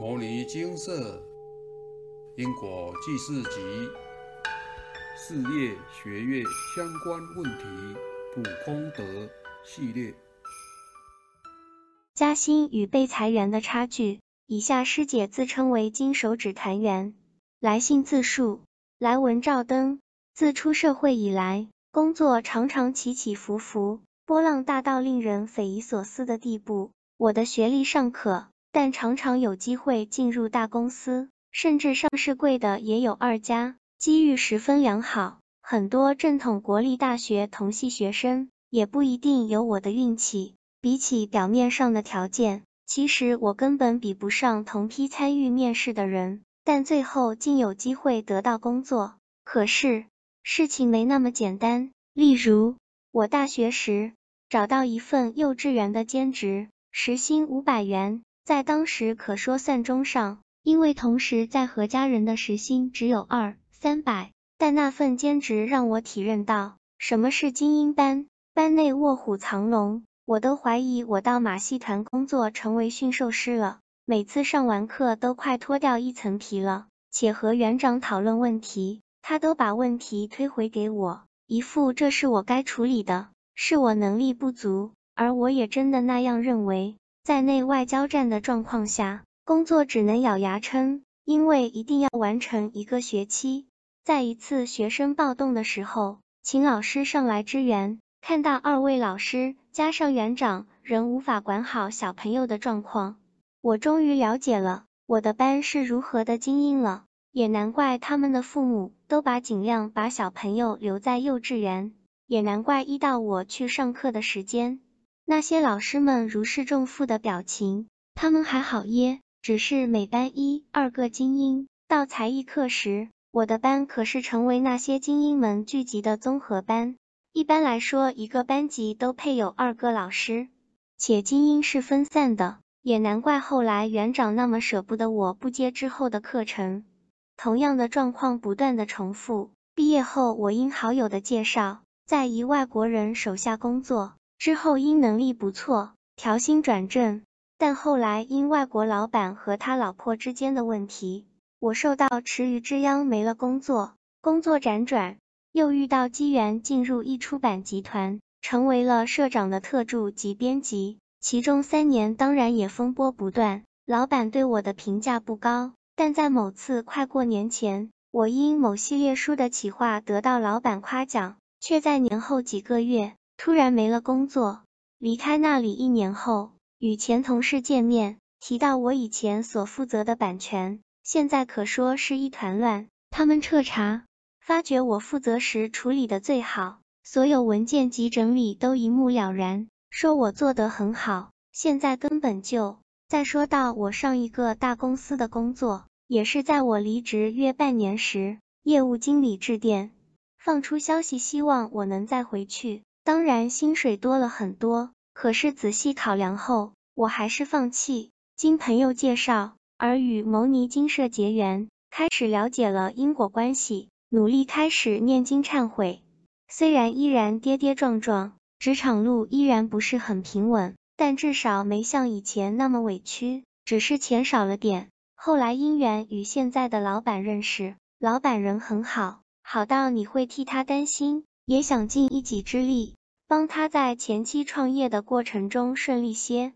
摩尼金色因果记事集事业学业相关问题普功德系列。加薪与被裁员的差距。以下师姐自称为金手指团员。来信自述：来文照灯。自出社会以来，工作常常起起伏伏，波浪大到令人匪夷所思的地步。我的学历尚可。但常常有机会进入大公司，甚至上市贵的也有二家，机遇十分良好。很多正统国立大学同系学生也不一定有我的运气。比起表面上的条件，其实我根本比不上同批参与面试的人，但最后竟有机会得到工作。可是事情没那么简单。例如，我大学时找到一份幼稚园的兼职，时薪五百元。在当时可说算中上，因为同时在和家人的时薪只有二三百，但那份兼职让我体认到什么是精英班，班内卧虎藏龙，我都怀疑我到马戏团工作成为驯兽师了。每次上完课都快脱掉一层皮了，且和园长讨论问题，他都把问题推回给我，一副这是我该处理的，是我能力不足，而我也真的那样认为。在内外交战的状况下，工作只能咬牙撑，因为一定要完成一个学期。在一次学生暴动的时候，请老师上来支援，看到二位老师加上园长仍无法管好小朋友的状况，我终于了解了我的班是如何的精英了。也难怪他们的父母都把尽量把小朋友留在幼稚园，也难怪一到我去上课的时间。那些老师们如释重负的表情，他们还好耶，只是每班一二个精英。到才艺课时，我的班可是成为那些精英们聚集的综合班。一般来说，一个班级都配有二个老师，且精英是分散的，也难怪后来园长那么舍不得我不接之后的课程。同样的状况不断的重复。毕业后，我因好友的介绍，在一外国人手下工作。之后因能力不错，调薪转正，但后来因外国老板和他老婆之间的问题，我受到池鱼之殃，没了工作。工作辗转，又遇到机缘进入一出版集团，成为了社长的特助及编辑。其中三年当然也风波不断，老板对我的评价不高。但在某次快过年前，我因某系列书的企划得到老板夸奖，却在年后几个月。突然没了工作，离开那里一年后，与前同事见面，提到我以前所负责的版权，现在可说是一团乱。他们彻查，发觉我负责时处理的最好，所有文件及整理都一目了然，说我做得很好。现在根本就……再说到我上一个大公司的工作，也是在我离职约半年时，业务经理致电，放出消息，希望我能再回去。当然，薪水多了很多，可是仔细考量后，我还是放弃。经朋友介绍，而与牟尼金舍结缘，开始了解了因果关系，努力开始念经忏悔。虽然依然跌跌撞撞，职场路依然不是很平稳，但至少没像以前那么委屈，只是钱少了点。后来因缘与现在的老板认识，老板人很好，好到你会替他担心。也想尽一己之力，帮他在前期创业的过程中顺利些。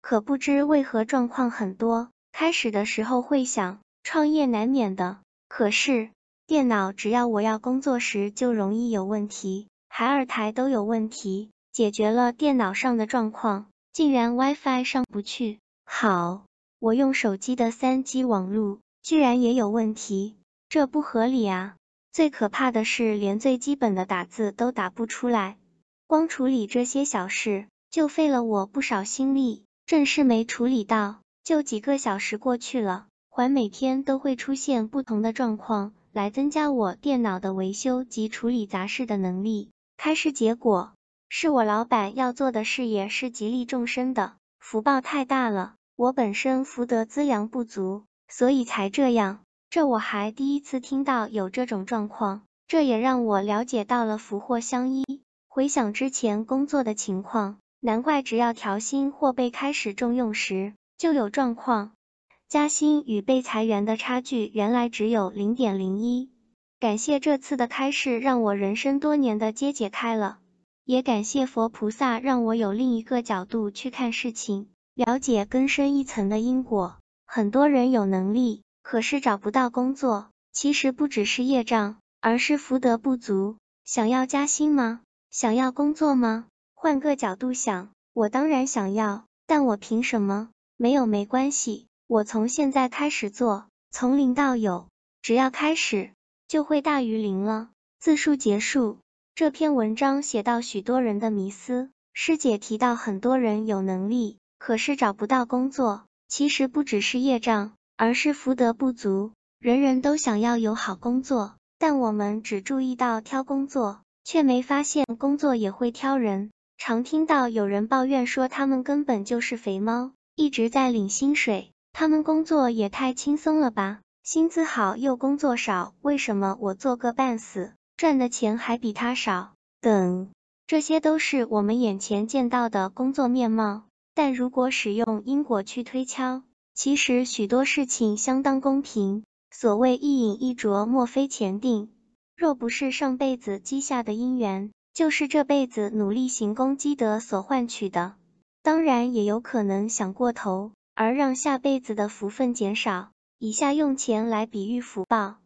可不知为何状况很多。开始的时候会想，创业难免的。可是电脑只要我要工作时就容易有问题，海尔台都有问题。解决了电脑上的状况，竟然 WiFi 上不去。好，我用手机的三 G 网络，居然也有问题，这不合理啊！最可怕的是，连最基本的打字都打不出来。光处理这些小事，就费了我不少心力。正事没处理到，就几个小时过去了，还每天都会出现不同的状况，来增加我电脑的维修及处理杂事的能力。开始结果，是我老板要做的事业是极利众生的，福报太大了，我本身福德资粮不足，所以才这样。这我还第一次听到有这种状况，这也让我了解到了福祸相依。回想之前工作的情况，难怪只要调薪或被开始重用时就有状况。加薪与被裁员的差距原来只有零点零一。感谢这次的开示，让我人生多年的结解开了。也感谢佛菩萨，让我有另一个角度去看事情，了解更深一层的因果。很多人有能力，可是找不到工作，其实不只是业障，而是福德不足。想要加薪吗？想要工作吗？换个角度想，我当然想要，但我凭什么？没有没关系，我从现在开始做，从零到有，只要开始，就会大于零了。字数结束。这篇文章写到许多人的迷思，师姐提到很多人有能力，可是找不到工作，其实不只是业障，而是福德不足。人人都想要有好工作，但我们只注意到挑工作，却没发现工作也会挑人。常听到有人抱怨说，他们根本就是肥猫，一直在领薪水，他们工作也太轻松了吧？薪资好又工作少，为什么我做个半死？赚的钱还比他少，等，这些都是我们眼前见到的工作面貌。但如果使用因果去推敲，其实许多事情相当公平。所谓一饮一啄，莫非前定。若不是上辈子积下的因缘，就是这辈子努力行功积德所换取的。当然，也有可能想过头，而让下辈子的福分减少。以下用钱来比喻福报，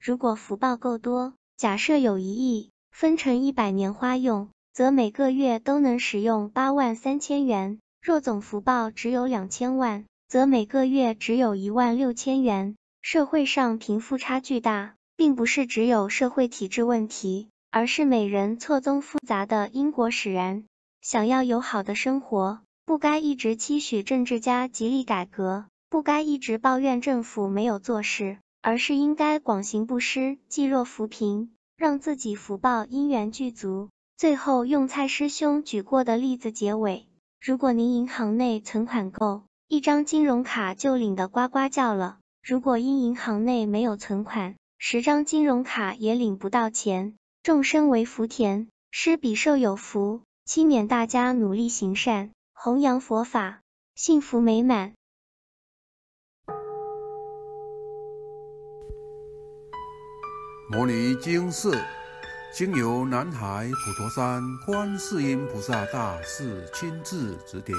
如果福报够多。假设有一亿，分成一百年花用，则每个月都能使用八万三千元。若总福报只有两千万，则每个月只有一万六千元。社会上贫富差距大，并不是只有社会体制问题，而是每人错综复杂的因果使然。想要有好的生活，不该一直期许政治家极力改革，不该一直抱怨政府没有做事。而是应该广行布施，济弱扶贫，让自己福报因缘具足。最后用蔡师兄举过的例子结尾：如果您银行内存款够，一张金融卡就领得呱呱叫了；如果因银行内没有存款，十张金融卡也领不到钱。众生为福田，施比受有福，期勉大家努力行善，弘扬佛法，幸福美满。摩尼经寺经由南海普陀山观世音菩萨大士亲自指点，